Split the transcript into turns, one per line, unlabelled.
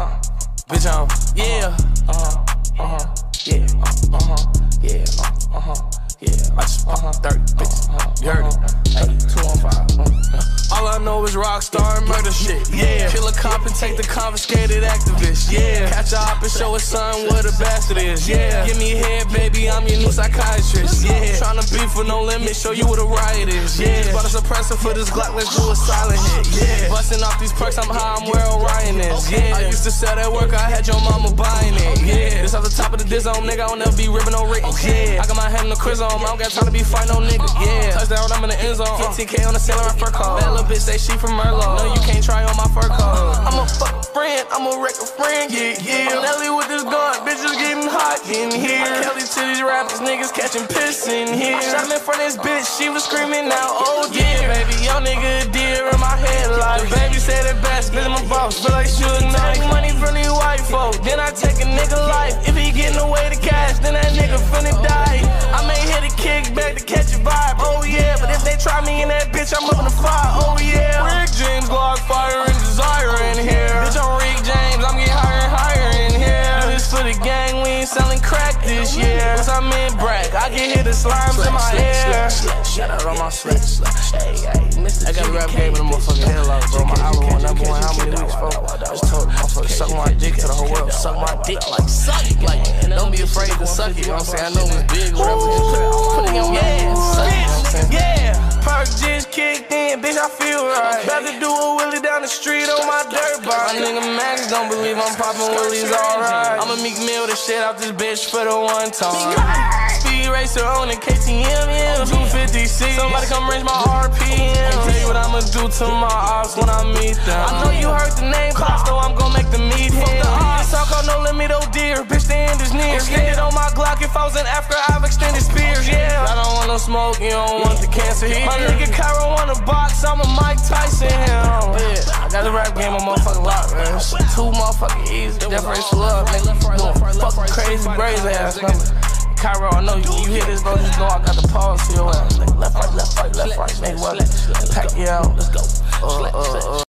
Uh, bitch, I'm, yeah. Uh huh, uh huh, yeah. Uh huh, yeah. Uh huh, yeah. I just, uh huh, 30 bitches. You heard it. Hey, 215. All I know is rockstar and murder shit, yeah. Kill a cop and take the confiscated activist, yeah. Catch a op and show a son what a bastard is, yeah. Give me head, baby, I'm your new psychiatrist, yeah. Tryna be for no limit, show you what a riot is, yeah. Suppressor for this Glock, let's do a silent hit, yeah. Busting off these perks, I'm high, I'm where Orion is, yeah. I used to sell that work, I had your mama buying it, yeah. This off the top of the dizome, nigga, I don't never be ripping no rigging, yeah. I got my hand in the quiz on, I don't got time to be fighting no nigga, uh-uh. yeah. Touchdown, I'm in the end zone, uh-uh. 15k on the ceiling, I fur call. That little bitch say she from Merlot. No, you can't try on my fur coat. Uh-uh. I'm a fuck friend, I'm a wreck a friend, yeah, yeah. I'm Nelly with this gun, bitches getting hot in here. Kelly to these rappers, niggas catching piss in here. I shot in front of this bitch, she was screaming out, oh yeah, baby, young nigga deer in my head like. Baby said it best, bitch, a boss, but like should Take money from these white folk, then I take a nigga life. If he getting away the cash, then that nigga finna oh, die. I may hit a kick back to catch a vibe, oh yeah, but if they try me in that bitch, I'm up in the fire, oh yeah. Rick James, Glock, fire, and desire in here. Bitch, I'm brag, I get hit the slimes in my. Shout out on my. Hey, hey, I got a rap game in the motherfucking hell bro. My album went number one how many weeks, bro? I just told the motherfucker, suck my dick to the whole world. Suck my dick like suck it. Like, don't be afraid to suck it. You know what I'm saying? I know it's big, whatever. Put it, on yeah, suck it. You know what I'm saying? Yeah. Perk just kicked in, bitch, I feel right. About to do a wheelie down the street on my dirt bike. My nigga Max don't believe I'm popping willies, alright. I'ma Meek Mill the shit out this bitch for the one time. Speed racer on the KTM, yeah, 250C. Somebody come range my RPM. Tell you what I'ma do to my ops when I meet them. I know you heard the name Pops, though I'm gon' make the meet him. This talk on no limit, oh dear, bitch, the end is near. Extended on my Glock, if I was in Africa, I've extended spears, yeah. I don't want no smoke, you don't want the cancer here. My nigga Cairo on the box, I'm a Mike Tyson him. Yeah, I got the rap game on motherfucking lock, man. Too motherfucking easy. For love, nigga. Fucking crazy, crazy ass, nigga. Cairo, I know you, you hear this, bro. Just know I got the pause for your ass. Left, right, left, right, left, right. Mayweather, Pacquiao. Let's go. Uh, uh, uh.